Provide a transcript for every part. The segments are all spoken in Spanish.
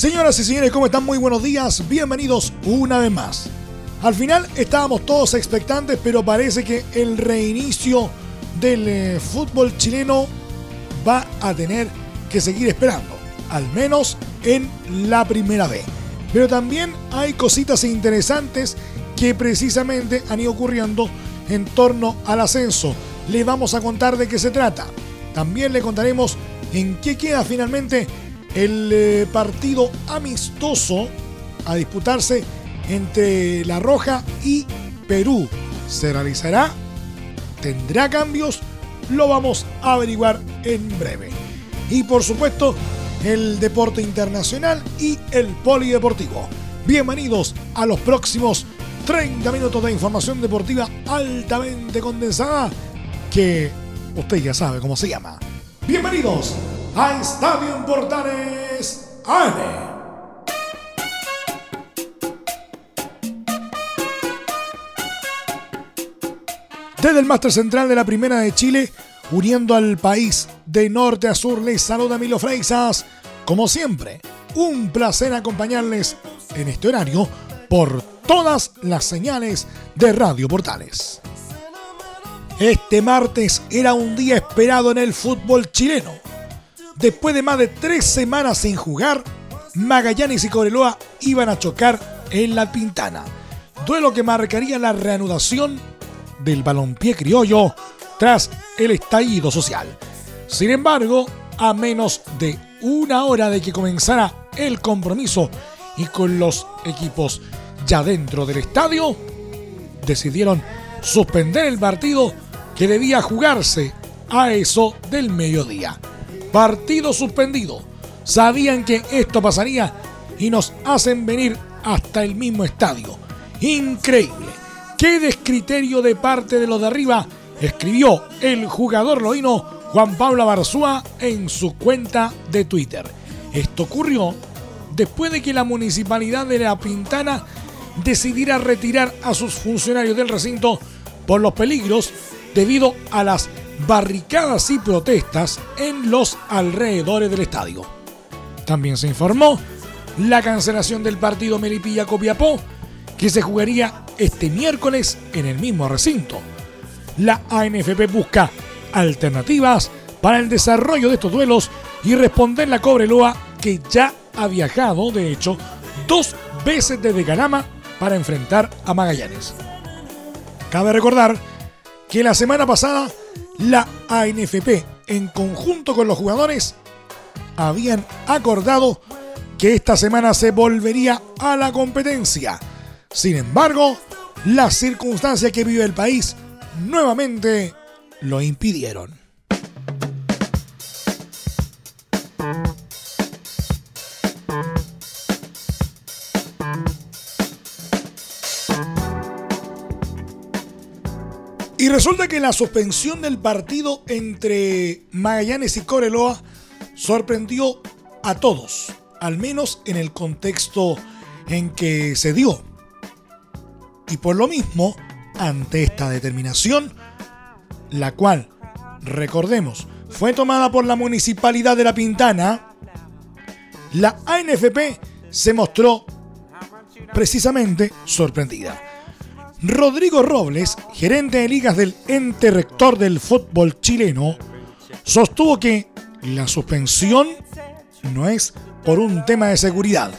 Señoras y señores, ¿cómo están? Muy buenos días. Bienvenidos una vez más. Al final estábamos todos expectantes, pero parece que el reinicio del eh, fútbol chileno va a tener que seguir esperando, al menos en la primera vez. Pero también hay cositas interesantes que precisamente han ido ocurriendo en torno al ascenso. Le vamos a contar de qué se trata. También le contaremos en qué queda finalmente el eh, partido amistoso a disputarse entre La Roja y Perú. ¿Se realizará? ¿Tendrá cambios? Lo vamos a averiguar en breve. Y por supuesto, el deporte internacional y el polideportivo. Bienvenidos a los próximos 30 minutos de información deportiva altamente condensada que usted ya sabe cómo se llama. Bienvenidos a Estadio Portales AM. Desde el máster central de la Primera de Chile, uniendo al país de norte a sur, les saluda Milo Freixas. Como siempre, un placer acompañarles en este horario por todas las señales de Radio Portales. Este martes era un día esperado en el fútbol chileno Después de más de tres semanas sin jugar, Magallanes y Cobreloa iban a chocar en la Pintana. Duelo que marcaría la reanudación del balompié criollo tras el estallido social. Sin embargo, a menos de una hora de que comenzara el compromiso y con los equipos ya dentro del estadio, decidieron suspender el partido que debía jugarse a eso del mediodía partido suspendido. Sabían que esto pasaría y nos hacen venir hasta el mismo estadio. Increíble. Qué descriterio de parte de los de arriba escribió el jugador loíno Juan Pablo Barzúa en su cuenta de Twitter. Esto ocurrió después de que la municipalidad de La Pintana decidiera retirar a sus funcionarios del recinto por los peligros debido a las barricadas y protestas en los alrededores del estadio. También se informó la cancelación del partido Melipilla-Copiapó, que se jugaría este miércoles en el mismo recinto. La ANFP busca alternativas para el desarrollo de estos duelos y responder la Cobreloa, que ya ha viajado, de hecho, dos veces desde Canama para enfrentar a Magallanes. Cabe recordar que la semana pasada la ANFP, en conjunto con los jugadores, habían acordado que esta semana se volvería a la competencia. Sin embargo, las circunstancias que vive el país nuevamente lo impidieron. Resulta que la suspensión del partido entre Magallanes y Coreloa sorprendió a todos, al menos en el contexto en que se dio. Y por lo mismo, ante esta determinación, la cual, recordemos, fue tomada por la Municipalidad de La Pintana, la ANFP se mostró precisamente sorprendida. Rodrigo Robles, gerente de ligas del ente rector del fútbol chileno, sostuvo que la suspensión no es por un tema de seguridad.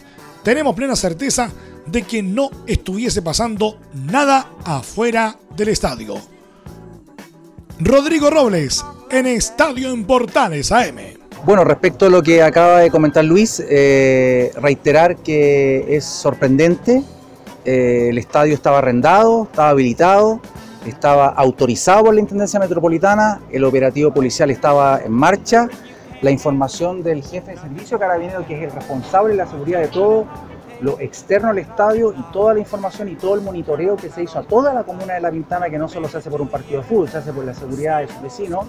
Tenemos plena certeza de que no estuviese pasando nada afuera del estadio. Rodrigo Robles, en Estadio en Portales AM. Bueno, respecto a lo que acaba de comentar Luis, eh, reiterar que es sorprendente eh, el estadio estaba arrendado, estaba habilitado, estaba autorizado por la Intendencia Metropolitana, el operativo policial estaba en marcha. La información del jefe de servicio carabinero, que es el responsable de la seguridad de todo lo externo al estadio y toda la información y todo el monitoreo que se hizo a toda la comuna de La Pintana, que no solo se hace por un partido de fútbol, se hace por la seguridad de sus vecinos,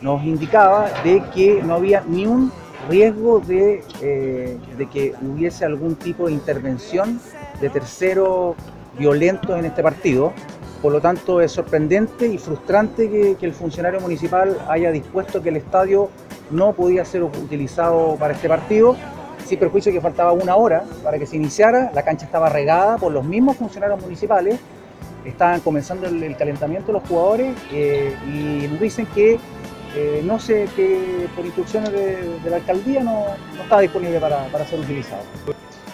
nos indicaba de que no había ni un riesgo de, eh, de que hubiese algún tipo de intervención de terceros violentos en este partido. Por lo tanto, es sorprendente y frustrante que, el funcionario municipal haya dispuesto que el estadio no podía ser utilizado para este partido sin perjuicio que faltaba una hora para que se iniciara, la cancha estaba regada por los mismos funcionarios municipales, estaban comenzando el, calentamiento los jugadores eh, y nos dicen que eh, no sé, que por instrucciones de, la alcaldía no, no estaba disponible para, para, ser utilizado.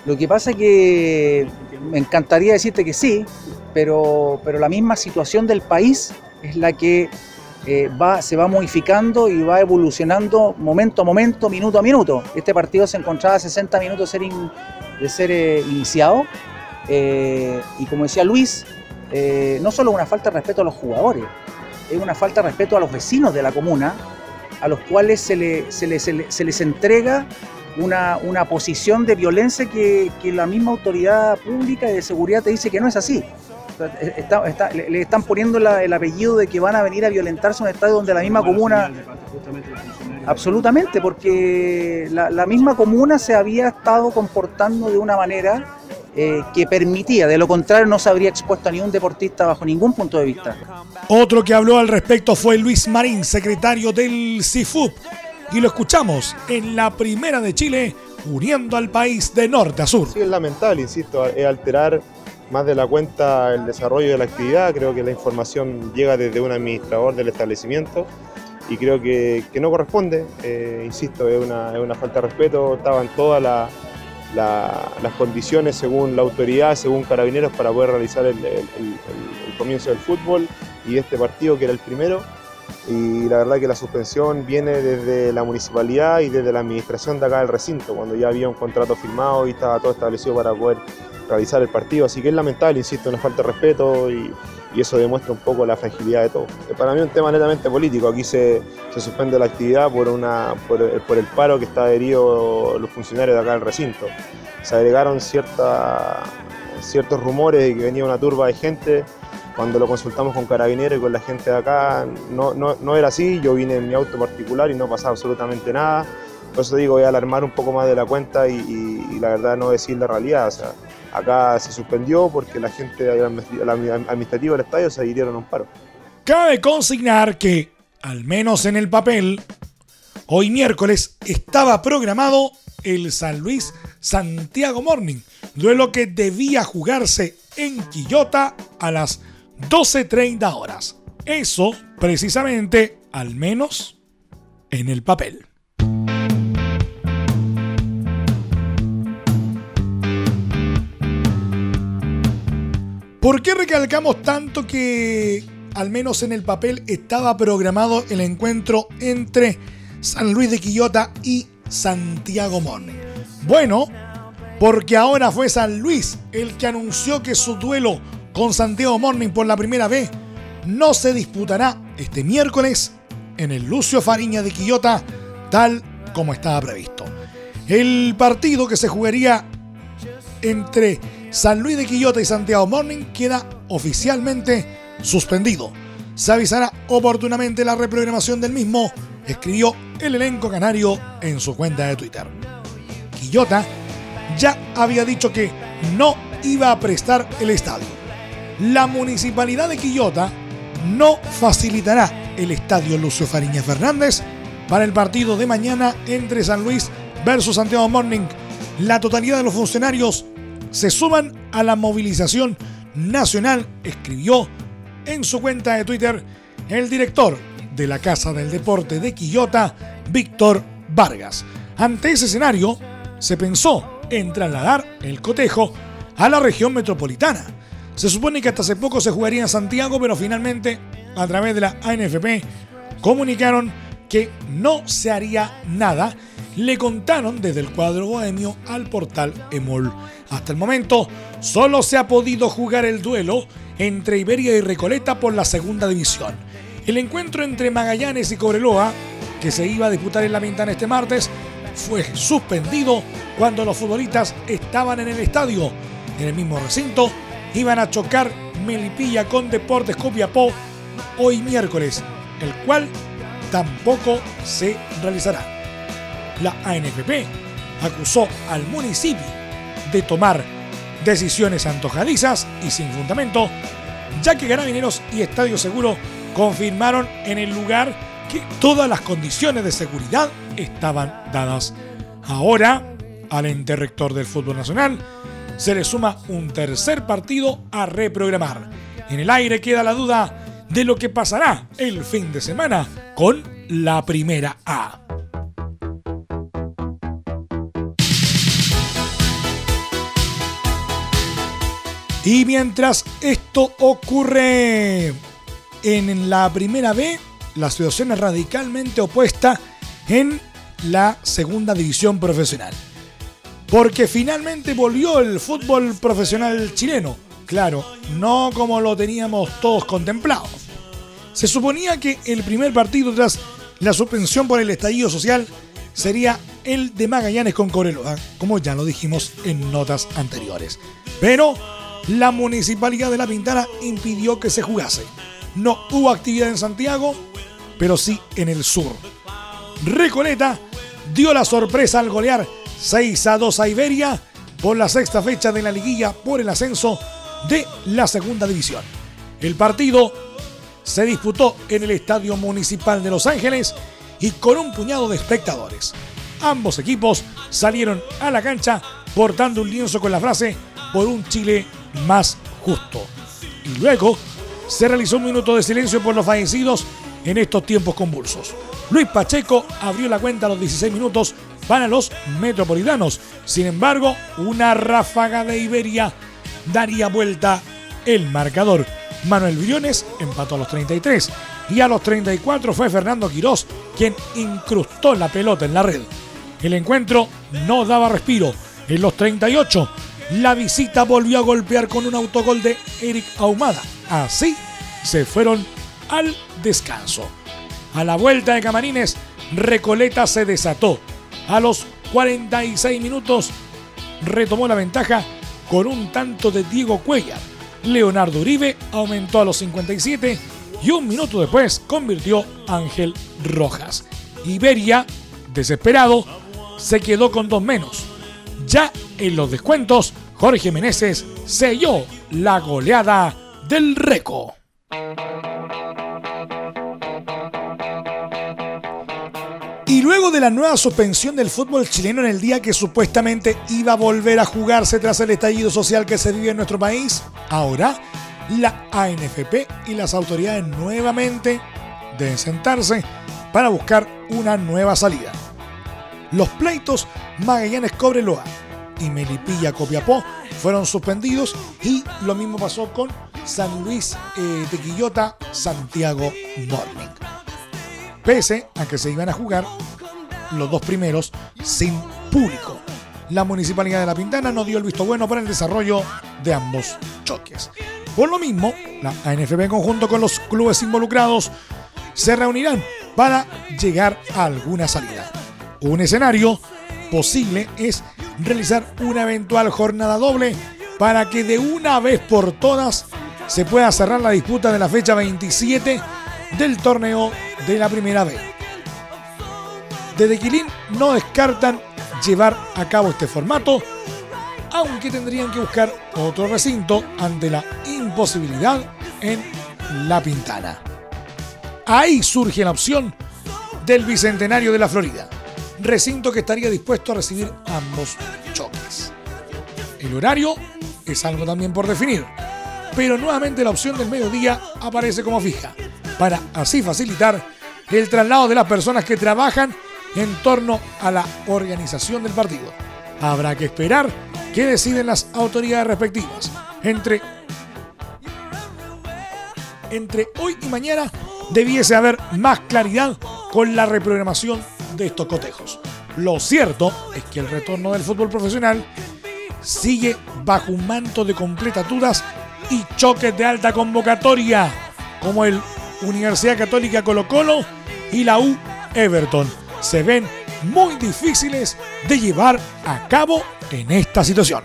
Lo que pasa es que me encantaría decirte que sí, pero, pero la misma situación del país es la que eh, va, se va modificando y va evolucionando momento a momento, minuto a minuto. Este partido se encontraba a 60 minutos de ser, de ser eh, iniciado eh, y como decía Luis, no solo una falta de respeto a los jugadores, es una falta de respeto a los vecinos de la comuna, a los cuales se, le, se, les entrega una, una, posición de violencia que, que la misma autoridad pública y de seguridad te dice que no es así. Le, están poniendo el apellido de que van a venir a violentarse un estadio donde la misma comuna... Absolutamente, porque la, misma comuna se había estado comportando de una manera eh, que permitía, de lo contrario no se habría expuesto a ningún deportista bajo ningún punto de vista. Otro que habló al respecto fue Luis Marín, secretario del CIFUP, y lo escuchamos en la primera de Chile, uniendo al país de norte a sur. Sí, es lamentable, insisto, es alterar más de la cuenta el desarrollo de la actividad. Creo que la información llega desde un administrador del establecimiento y creo que, no corresponde. Eh, insisto, es una, es una, falta de respeto. Estaban todas las condiciones según la autoridad, según Carabineros, para poder realizar el, comienzo del fútbol y este partido que era el primero. Y la verdad que la suspensión viene desde la municipalidad y desde la administración de acá del recinto, cuando ya había un contrato firmado y estaba todo establecido para poder realizar el partido. Así que es lamentable, insisto, una falta de respeto y, eso demuestra un poco la fragilidad de todo. Para mí es un tema netamente político. Aquí se, suspende la actividad por, una, por, el paro que está adherido los funcionarios de acá del recinto. Se agregaron cierta, ciertos rumores de que venía una turba de gente. Cuando lo consultamos con carabineros y con la gente de acá, no, no, era así. Yo vine en mi auto particular y no pasaba absolutamente nada. Por eso digo, voy a alarmar un poco más de la cuenta y, la verdad no decir la realidad. O sea, Acá se suspendió porque la gente administrativa del estadio se adhirieron a un paro. Cabe consignar que, al menos en el papel, hoy miércoles estaba programado el San Luis Santiago Morning, duelo que debía jugarse en Quillota a las 12.30 horas. Eso, precisamente, al menos en el papel. ¿Por qué recalcamos tanto que, al menos en el papel, estaba programado el encuentro entre San Luis de Quillota y Santiago Morning? Bueno, porque ahora fue San Luis el que anunció que su duelo con Santiago Morning por la primera vez no se disputará este miércoles en el Lucio Fariña de Quillota, tal como estaba previsto. El partido que se jugaría entre San Luis de Quillota y Santiago Morning queda oficialmente suspendido. Se avisará oportunamente la reprogramación del mismo, escribió el elenco canario en su cuenta de Twitter. Quillota ya había dicho que no iba a prestar el estadio. La municipalidad de Quillota no facilitará el estadio Lucio Fariña Fernández para el partido de mañana entre San Luis versus Santiago Morning. La totalidad de los funcionarios se suman a la movilización nacional, escribió en su cuenta de Twitter el director de la Casa del Deporte de Quillota, Víctor Vargas. Ante ese escenario, se pensó en trasladar el cotejo a la región metropolitana. Se supone que hasta hace poco se jugaría en Santiago, pero finalmente, a través de la ANFP, comunicaron que no se haría nada le contaron desde el cuadro bohemio al portal Emol. Hasta el momento, solo se ha podido jugar el duelo entre Iberia y Recoleta por la segunda división. El encuentro entre Magallanes y Cobreloa que se iba a disputar en La Pintana este martes fue suspendido cuando los futbolistas estaban en el estadio. En el mismo recinto iban a chocar Melipilla con Deportes Copiapó hoy miércoles, el cual tampoco se realizará. La ANFP acusó al municipio de tomar decisiones antojadizas y sin fundamento, ya que Carabineros y Estadio Seguro confirmaron en el lugar que todas las condiciones de seguridad estaban dadas. Ahora, al ente rector del fútbol nacional, se le suma un tercer partido a reprogramar. En el aire queda la duda de lo que pasará el fin de semana con la primera A. Y mientras esto ocurre en la primera B, la situación es radicalmente opuesta en la segunda división profesional. Porque finalmente volvió el fútbol profesional chileno. Claro, no como lo teníamos todos contemplado. Se suponía que el primer partido tras la suspensión por el estallido social sería el de Magallanes con Coreloa, como ya lo dijimos en notas anteriores. Pero la municipalidad de La Pintana impidió que se jugase. No hubo actividad en Santiago, pero sí en el sur. Recoleta dio la sorpresa al golear 6 a 2 a Iberia por la sexta fecha de la liguilla por el ascenso de la segunda división. El partido se disputó en el Estadio Municipal de Los Ángeles y con un puñado de espectadores. Ambos equipos salieron a la cancha portando un lienzo con la frase por un Chile más justo. Y luego se realizó un minuto de silencio por los fallecidos en estos tiempos convulsos. Luis Pacheco abrió la cuenta a los 16 minutos para los metropolitanos. Sin embargo, una ráfaga de Iberia daría vuelta el marcador. Manuel Briones empató a los 33 y a los 34 fue Fernando Quirós quien incrustó la pelota en la red. El encuentro no daba respiro. En los 38 la visita volvió a golpear con un autogol de Eric Ahumada. Así se fueron al descanso. A la vuelta de Camarines, Recoleta se desató. A los 46 minutos retomó la ventaja con un tanto de Diego Cuellar. Leonardo Uribe aumentó a los 57 y un minuto después convirtió Ángel Rojas. Iberia, desesperado, se quedó con dos menos. Ya en los descuentos, Jorge Meneses selló la goleada del Reco. Y luego de la nueva suspensión del fútbol chileno en el día que supuestamente iba a volver a jugarse tras el estallido social que se vive en nuestro país, ahora la ANFP y las autoridades nuevamente deben sentarse para buscar una nueva salida. Los pleitos Magallanes Cobreloa y Melipilla Copiapó fueron suspendidos y lo mismo pasó con San Luis eh, de Quillota Santiago Morning. Pese a que se iban a jugar los dos primeros sin público. La Municipalidad de La Pintana no dio el visto bueno para el desarrollo de ambos choques. Por lo mismo, la ANFB en conjunto con los clubes involucrados se reunirán para llegar a alguna salida. Un escenario posible es realizar una eventual jornada doble para que de una vez por todas se pueda cerrar la disputa de la fecha 27 del torneo de la primera vez. Desde Quilín no descartan llevar a cabo este formato, aunque tendrían que buscar otro recinto ante la imposibilidad en La Pintana. Ahí surge la opción del Bicentenario de la Florida recinto que estaría dispuesto a recibir ambos choques. El horario es algo también por definir, pero nuevamente la opción del mediodía aparece como fija, para así facilitar el traslado de las personas que trabajan en torno a la organización del partido. Habrá que esperar que deciden las autoridades respectivas. Entre, entre hoy y mañana debiese haber más claridad con la reprogramación de estos cotejos. Lo cierto es que el retorno del fútbol profesional sigue bajo un manto de completaturas y choques de alta convocatoria, como el Universidad Católica Colo Colo y la U Everton se ven muy difíciles de llevar a cabo en esta situación.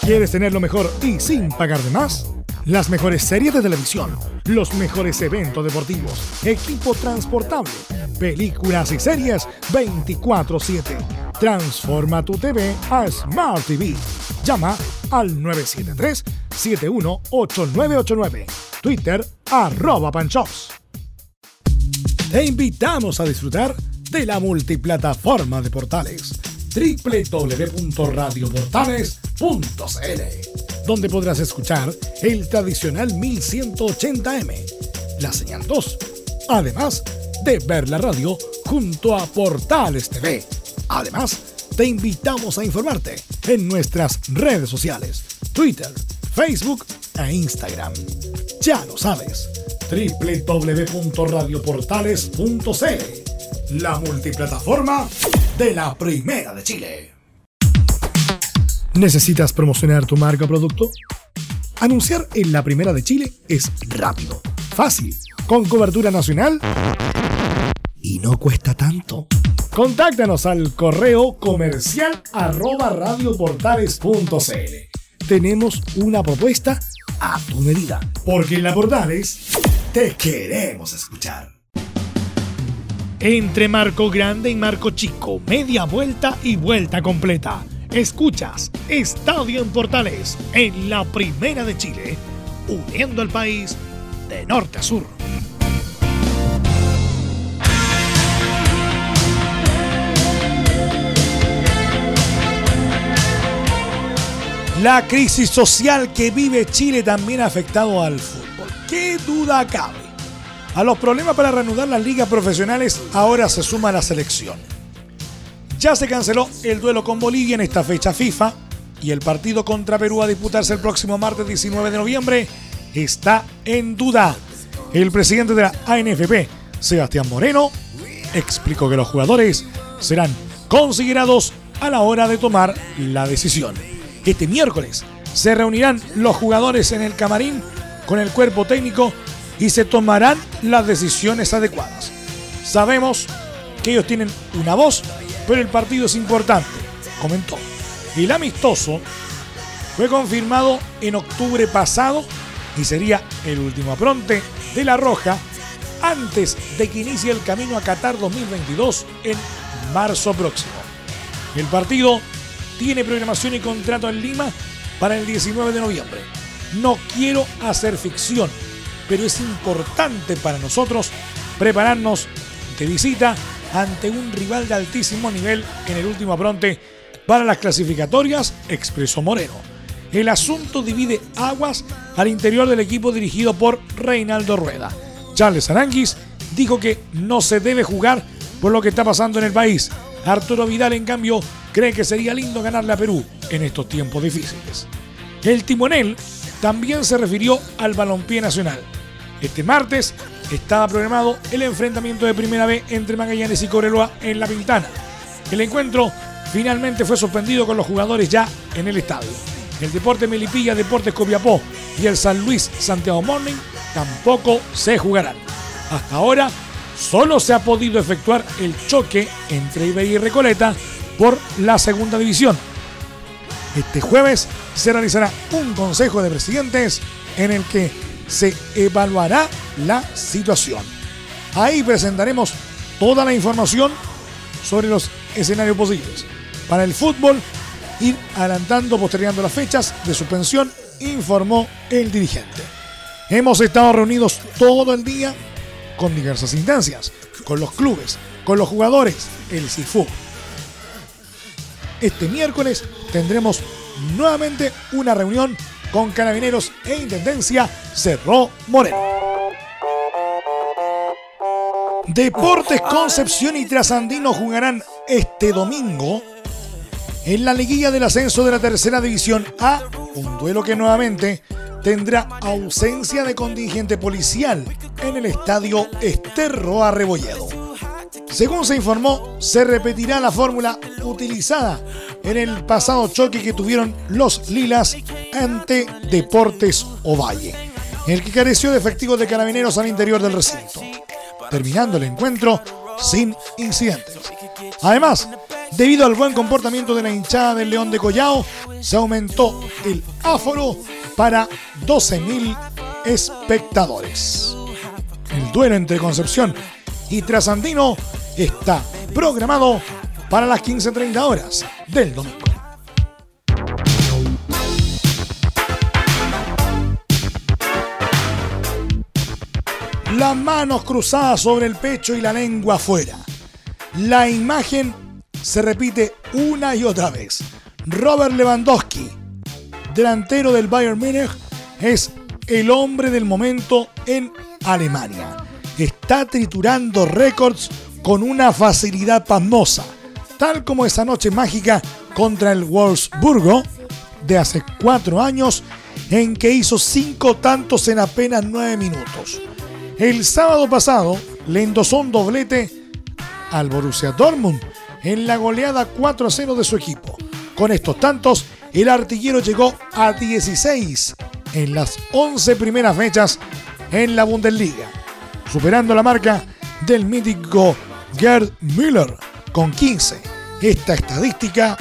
¿Quieres tener lo mejor y sin pagar de más? Las mejores series de televisión, los mejores eventos deportivos, equipo transportable, películas y series 24/7. Transforma tu TV a Smart TV. Llama al 973-718989. Twitter arroba panchops. Te invitamos a disfrutar de la multiplataforma de portales www.radioportales.cl, donde podrás escuchar el tradicional 1180m, la señal 2, además de ver la radio junto a Portales TV. Además, te invitamos a informarte en nuestras redes sociales, Twitter, Facebook e Instagram. Ya lo sabes, www.radioportales.cl, la multiplataforma de la Primera de Chile. ¿Necesitas promocionar tu marca o producto? Anunciar en la Primera de Chile es rápido, fácil, con cobertura nacional y no cuesta tanto. Contáctanos al correo comercial arroba. Tenemos una propuesta a tu medida, porque en la Portales te queremos escuchar. Entre Marco Grande y Marco Chico, media vuelta y vuelta completa. Escuchas Estadio en Portales en la Primera de Chile, uniendo al país de norte a sur. La crisis social que vive Chile también ha afectado al fútbol. ¿Qué duda cabe? A los problemas para reanudar las ligas profesionales ahora se suma la selección. Ya se canceló el duelo con Bolivia en esta fecha FIFA y el partido contra Perú a disputarse el próximo martes 19 de noviembre está en duda. El presidente de la ANFP, Sebastián Moreno, explicó que los jugadores serán considerados a la hora de tomar la decisión. Este miércoles se reunirán los jugadores en el camarín con el cuerpo técnico y se tomarán las decisiones adecuadas. Sabemos que ellos tienen una voz, pero el partido es importante, comentó. El amistoso fue confirmado en octubre pasado y sería el último apronte de La Roja antes de que inicie el camino a Qatar 2022 en marzo próximo. El partido tiene programación y contrato en Lima para el 19 de noviembre. No quiero hacer ficción, pero es importante para nosotros prepararnos de visita ante un rival de altísimo nivel en el último apronte para las clasificatorias, expresó Moreno. El asunto divide aguas al interior del equipo dirigido por Reinaldo Rueda. Charles Aranguis dijo que no se debe jugar por lo que está pasando en el país. Arturo Vidal, en cambio, cree que sería lindo ganarle a Perú en estos tiempos difíciles. El timonel también se refirió al balompié nacional. Este martes estaba programado el enfrentamiento de primera vez entre Magallanes y Coreloa en La Pintana. El encuentro finalmente fue suspendido con los jugadores ya en el estadio. El Deporte Melipilla, Deportes Copiapó y el San Luis Santiago Morning tampoco se jugarán. Hasta ahora solo se ha podido efectuar el choque entre Iberia y Recoleta por la segunda división. Este jueves se realizará un consejo de presidentes en el que se evaluará la situación. Ahí presentaremos toda la información sobre los escenarios posibles. Para el fútbol, ir adelantando, postergando las fechas de suspensión, informó el dirigente. Hemos estado reunidos todo el día con diversas instancias, con los clubes, con los jugadores, el CIFU. Este miércoles tendremos nuevamente una reunión con carabineros e intendencia, cerró Moreno. Deportes Concepción y Trasandino jugarán este domingo en la liguilla del ascenso de la tercera división A, un duelo que nuevamente tendrá ausencia de contingente policial en el estadio Esterro Arrebolledo. Según se informó, se repetirá la fórmula utilizada en el pasado choque que tuvieron los Lilas ante Deportes Ovalle, en el que careció de efectivos de carabineros al interior del recinto. terminando el encuentro sin incidentes. Además, debido al buen comportamiento de la hinchada del León de Collao, se aumentó el áforo para 12.000 espectadores. El duelo entre Concepción y Trasandino está programado para las 15.30 horas del domingo. Las manos cruzadas sobre el pecho y la lengua afuera. La imagen se repite una y otra vez. Robert Lewandowski, delantero del Bayern Múnich, es el hombre del momento en Alemania. Está triturando récords con una facilidad pasmosa, tal como esa noche mágica contra el Wolfsburgo de hace cuatro años, en que hizo cinco tantos en apenas nueve minutos. El sábado pasado le endosó un doblete al Borussia Dortmund en la goleada 4 0 de su equipo. Con estos tantos, el artillero llegó a 16 en las 11 primeras fechas en la Bundesliga, superando la marca del mítico Gerd Müller con 15. Esta estadística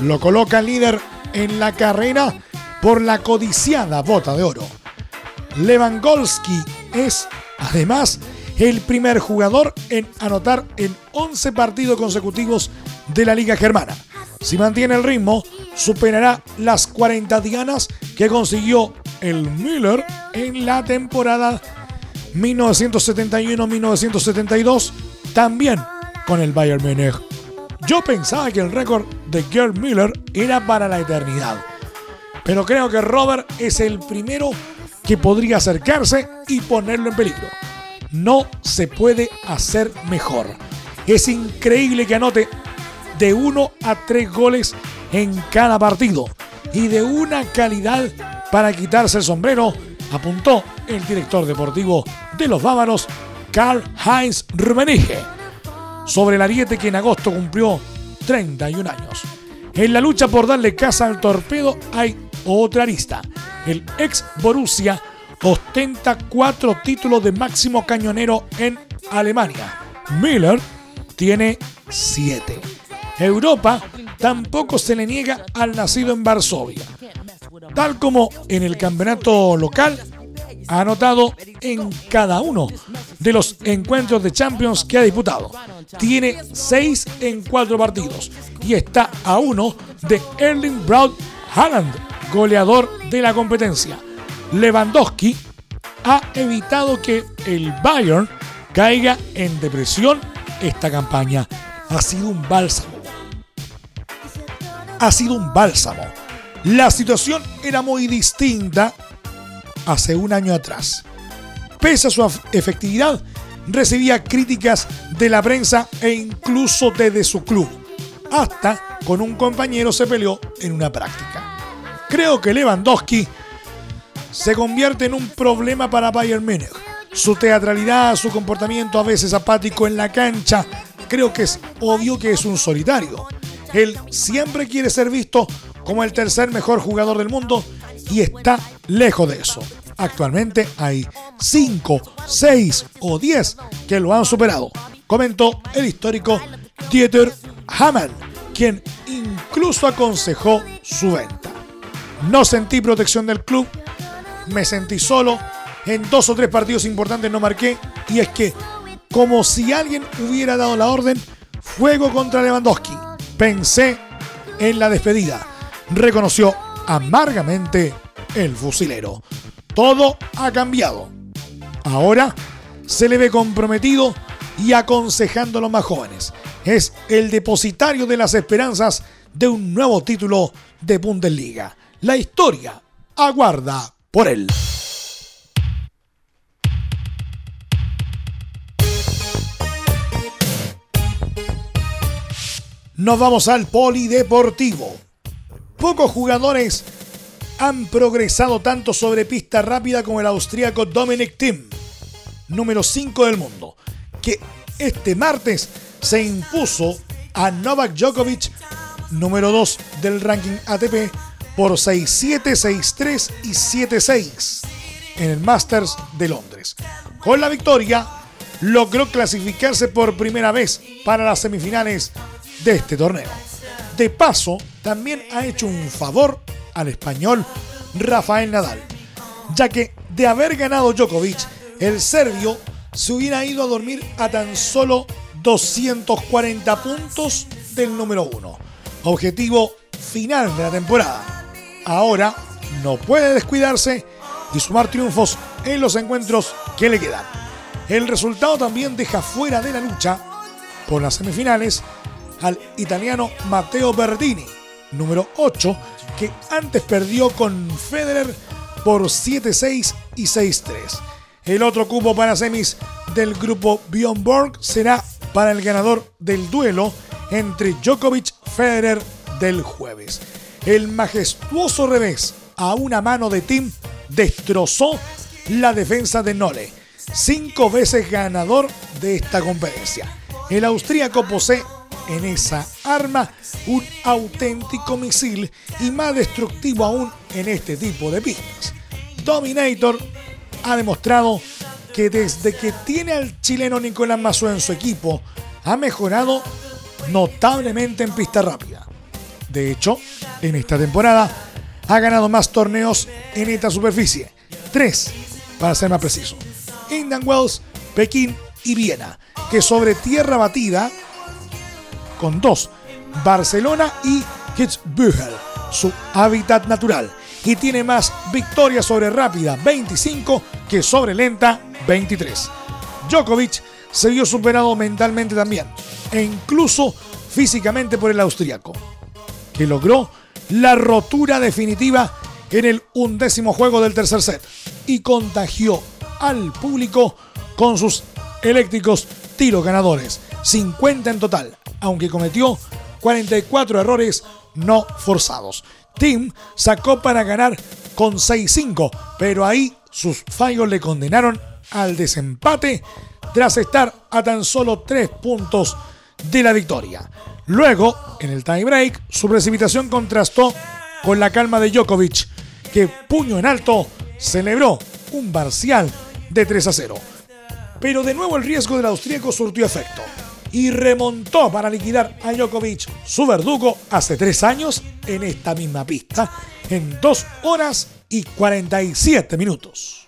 lo coloca líder en la carrera por la codiciada bota de oro. Lewandowski es Además, el primer jugador en anotar en 11 partidos consecutivos de la Liga Germana. Si mantiene el ritmo, superará las 40 dianas que consiguió el Müller en la temporada 1971-1972, también con el Bayern Múnich. Yo pensaba que el récord de Gerd Müller era para la eternidad, pero creo que Robert es el primero que podría acercarse y ponerlo en peligro. No se puede hacer mejor. Es increíble que anote de uno a tres goles en cada partido y de una calidad para quitarse el sombrero, apuntó el director deportivo de los bávaros, Karl Heinz Rummenigge, sobre el ariete que en agosto cumplió 31 años. En la lucha por darle casa al torpedo hay otra arista el ex Borussia ostenta cuatro títulos de máximo cañonero en Alemania. Miller tiene siete. Europa tampoco se le niega al nacido en Varsovia. Tal como en el campeonato local, ha anotado en cada uno de los encuentros de Champions que ha disputado. Tiene seis en cuatro partidos y está a uno de Erling Braut Haaland, goleador de la competencia. Lewandowski ha evitado que el Bayern caiga en depresión esta campaña. Ha sido un bálsamo. Ha sido un bálsamo. La situación era muy distinta hace un año atrás. Pese a su efectividad, recibía críticas de la prensa e incluso desde su club. Hasta con un compañero se peleó en una práctica. Creo que Lewandowski se convierte en un problema para Bayern Múnich. Su teatralidad, su comportamiento a veces apático en la cancha, creo que es obvio que es un solitario. Él siempre quiere ser visto como el tercer mejor jugador del mundo y está lejos de eso. Actualmente hay 5, 6 o 10 que lo han superado, comentó el histórico Dieter Hamann, quien incluso aconsejó su venta. No sentí protección del club, me sentí solo. En dos o tres partidos importantes no marqué. Y es que, como si alguien hubiera dado la orden, fuego contra Lewandowski. Pensé en la despedida. Reconoció amargamente el fusilero. Todo ha cambiado. Ahora se le ve comprometido y aconsejando a los más jóvenes. Es el depositario de las esperanzas de un nuevo título de Bundesliga. La historia aguarda por él. Nos vamos al polideportivo. Pocos jugadores han progresado tanto sobre pista rápida como el austríaco Dominic Thiem, número 5 del mundo, que este martes se impuso a Novak Djokovic, número 2 del ranking ATP, por 6-7, 6-3 y 7-6 en el Masters de Londres. Con la victoria, logró clasificarse por primera vez para las semifinales de este torneo. De paso, también ha hecho un favor al español Rafael Nadal, ya que de haber ganado Djokovic, el serbio se hubiera ido a dormir a tan solo 240 puntos del número uno. Objetivo final de la temporada. Ahora no puede descuidarse y sumar triunfos en los encuentros que le quedan. El resultado también deja fuera de la lucha por las semifinales al italiano Matteo Bertini, número 8, que antes perdió con Federer por 7-6 y 6-3. El otro cupo para semis del grupo Bjorn Borg será para el ganador del duelo entre Djokovic Federer del jueves. El majestuoso revés a una mano de Tim destrozó la defensa de Nole, cinco veces ganador de esta competencia. El austríaco posee en esa arma un auténtico misil y más destructivo aún en este tipo de pistas. Dominator ha demostrado que desde que tiene al chileno Nicolás Mazú en su equipo, ha mejorado notablemente en pista rápida. De hecho, en esta temporada ha ganado más torneos en esta superficie. Tres, para ser más preciso. Indian Wells, Pekín y Viena, que sobre tierra batida con dos, Barcelona y Kitzbühel, su hábitat natural. Y tiene más victorias sobre rápida, 25, que sobre lenta, 23. Djokovic se vio superado mentalmente también, e incluso físicamente por el austriaco, que logró la rotura definitiva en el undécimo juego del tercer set y contagió al público con sus eléctricos tiros ganadores, 50 en total, aunque cometió 44 errores no forzados. Tim sacó para ganar con 6-5, pero ahí sus fallos le condenaron al desempate tras estar a tan solo 3 puntos de la victoria. Luego, en el tiebreak, su precipitación contrastó con la calma de Djokovic, que puño en alto celebró un parcial de 3 a 0. Pero de nuevo el riesgo del austríaco surtió efecto y remontó para liquidar a Djokovic, su verdugo, hace tres años en esta misma pista, en 2 horas y 47 minutos.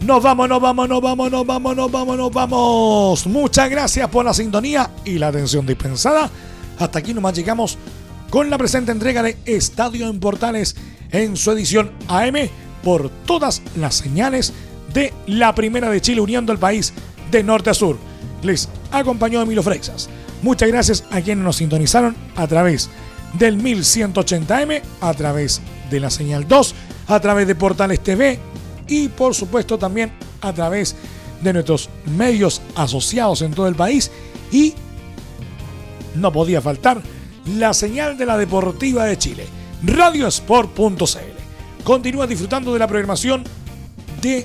Nos vamos, nos vamos, nos vamos, nos vamos, nos vamos, nos vamos. Muchas gracias por la sintonía y la atención dispensada. Hasta aquí nomás llegamos con la presente entrega de Estadio en Portales en su edición AM por todas las señales de la Primera de Chile uniendo el país de norte a sur. Les acompañó Emilio Freixas. Muchas gracias a quienes nos sintonizaron a través del 1180M, a través de la señal 2, a través de Portales TV y por supuesto también a través de nuestros medios asociados en todo el país y no podía faltar la señal de la Deportiva de Chile, radiosport.cl. Continúa disfrutando de la programación de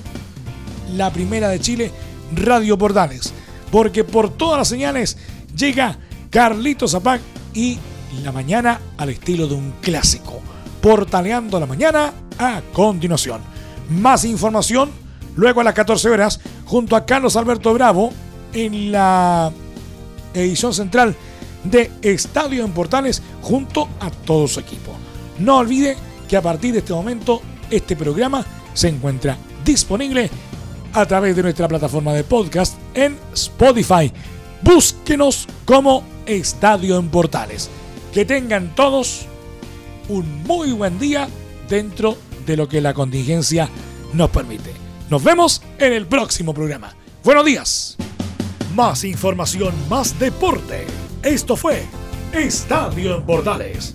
la Primera de Chile, Radio Portales, porque por todas las señales llega Carlito Zapac y la mañana al estilo de un clásico, portaleando la mañana a continuación. Más información luego a las 14 horas junto a Carlos Alberto Bravo en la edición central de Estadio en Portales junto a todo su equipo. No olvide que a partir de este momento este programa se encuentra disponible a través de nuestra plataforma de podcast en Spotify. Búsquenos como Estadio en Portales. Que tengan todos un muy buen día dentro de lo que la contingencia nos permite. Nos vemos en el próximo programa. Buenos días. Más información, más deporte. Esto fue Estadio en Portales,